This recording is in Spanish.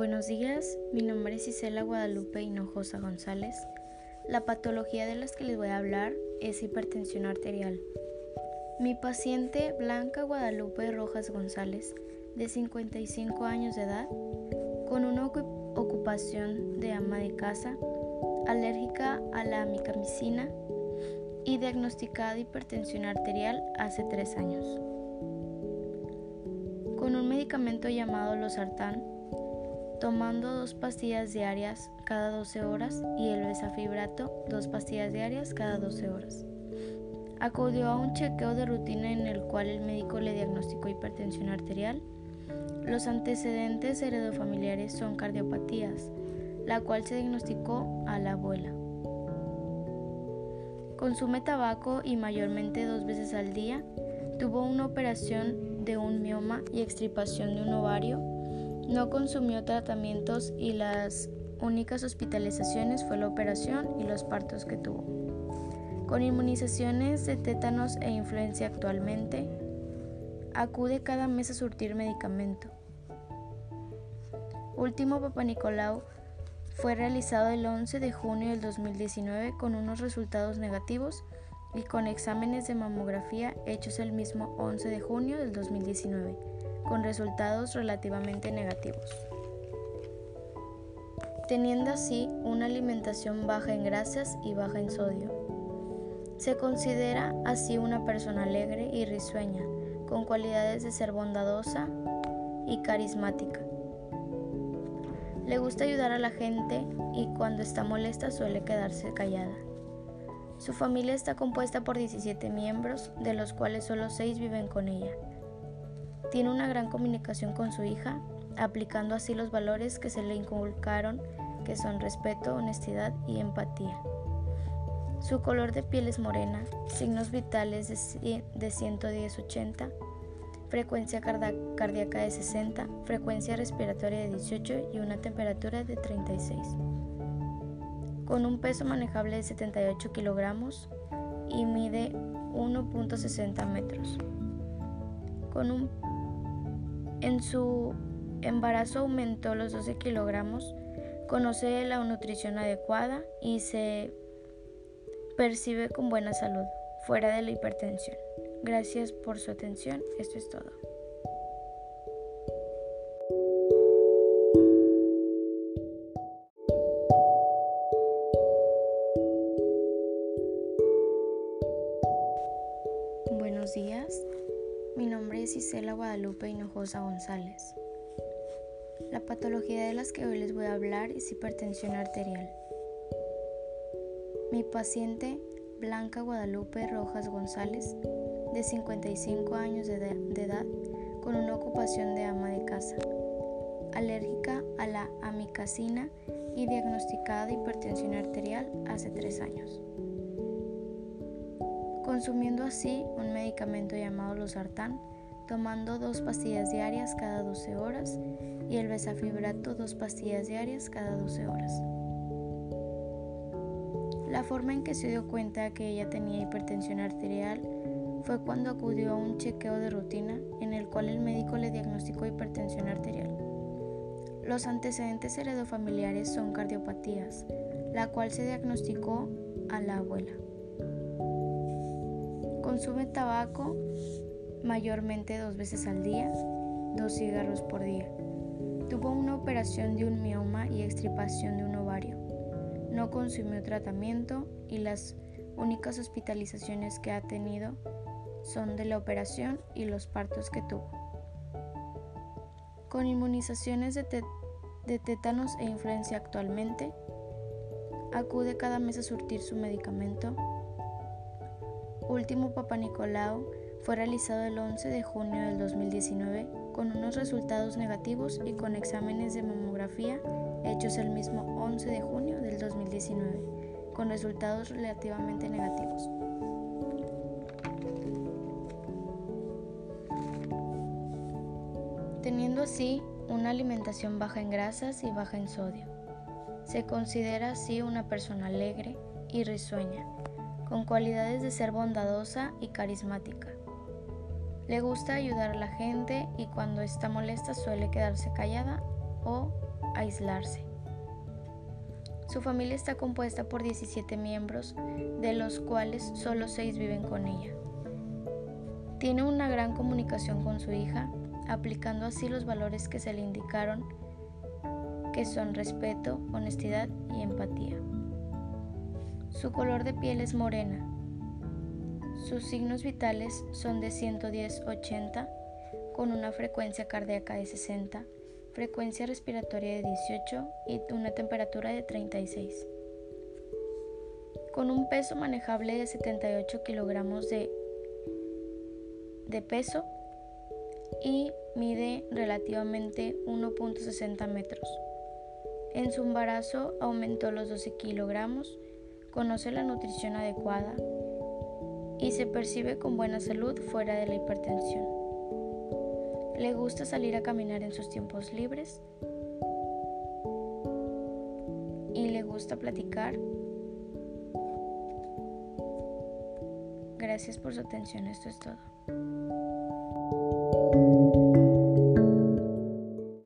Buenos días, mi nombre es Isela Guadalupe Hinojosa González. La patología de las que les voy a hablar es hipertensión arterial. Mi paciente Blanca Guadalupe Rojas González, de 55 años de edad, con una ocupación de ama de casa, alérgica a la amicamicina y diagnosticada de hipertensión arterial hace tres años. Con un medicamento llamado losartán, tomando dos pastillas diarias cada 12 horas y el besafibrato dos pastillas diarias cada 12 horas. Acudió a un chequeo de rutina en el cual el médico le diagnosticó hipertensión arterial. Los antecedentes heredofamiliares son cardiopatías, la cual se diagnosticó a la abuela. Consume tabaco y mayormente dos veces al día. Tuvo una operación de un mioma y extirpación de un ovario. No consumió tratamientos y las únicas hospitalizaciones fue la operación y los partos que tuvo. Con inmunizaciones de tétanos e influencia actualmente, acude cada mes a surtir medicamento. Último Papa Nicolau fue realizado el 11 de junio del 2019 con unos resultados negativos y con exámenes de mamografía hechos el mismo 11 de junio del 2019, con resultados relativamente negativos. Teniendo así una alimentación baja en grasas y baja en sodio. Se considera así una persona alegre y risueña, con cualidades de ser bondadosa y carismática. Le gusta ayudar a la gente y cuando está molesta suele quedarse callada. Su familia está compuesta por 17 miembros, de los cuales solo 6 viven con ella. Tiene una gran comunicación con su hija, aplicando así los valores que se le inculcaron, que son respeto, honestidad y empatía. Su color de piel es morena, signos vitales de 110-80, frecuencia cardíaca de 60, frecuencia respiratoria de 18 y una temperatura de 36. Con un peso manejable de 78 kilogramos y mide 1.60 metros. Con un, en su embarazo aumentó los 12 kilogramos, conoce la nutrición adecuada y se percibe con buena salud, fuera de la hipertensión. Gracias por su atención. Esto es todo. Buenos días. Mi nombre es Isela Guadalupe Hinojosa González. La patología de las que hoy les voy a hablar es hipertensión arterial. Mi paciente Blanca Guadalupe Rojas González de 55 años de edad con una ocupación de ama de casa, alérgica a la amicacina y diagnosticada de hipertensión arterial hace tres años. Consumiendo así un medicamento llamado losartán, tomando dos pastillas diarias cada 12 horas y el besafibrato dos pastillas diarias cada 12 horas. La forma en que se dio cuenta que ella tenía hipertensión arterial fue cuando acudió a un chequeo de rutina en el cual el médico le diagnosticó hipertensión arterial. Los antecedentes heredofamiliares son cardiopatías, la cual se diagnosticó a la abuela. Consume tabaco mayormente dos veces al día, dos cigarros por día. Tuvo una operación de un mioma y extirpación de un ovario. No consumió tratamiento y las únicas hospitalizaciones que ha tenido son de la operación y los partos que tuvo. Con inmunizaciones de, tétanos e influencia actualmente, acude cada mes a surtir su medicamento. Último Papa Nicolau fue realizado el 11 de junio del 2019 con unos resultados negativos y con exámenes de mamografía hechos el mismo 11 de junio del 2019 con resultados relativamente negativos. teniendo así una alimentación baja en grasas y baja en sodio. Se considera así una persona alegre y risueña, con cualidades de ser bondadosa y carismática. Le gusta ayudar a la gente y cuando está molesta suele quedarse callada o aislarse. Su familia está compuesta por 17 miembros, de los cuales solo 6 viven con ella. Tiene una gran comunicación con su hija, aplicando así los valores que se le indicaron, que son respeto, honestidad y empatía. Su color de piel es morena. Sus signos vitales son de 110-80, con una frecuencia cardíaca de 60 frecuencia respiratoria de 18 y una temperatura de 36. Con un peso manejable de 78 kilogramos de, de peso y mide relativamente 1.60 metros. En su embarazo aumentó los 12 kilogramos, conoce la nutrición adecuada y se percibe con buena salud fuera de la hipertensión. Le gusta salir a caminar en sus tiempos libres y le gusta platicar. Gracias por su atención, esto es todo.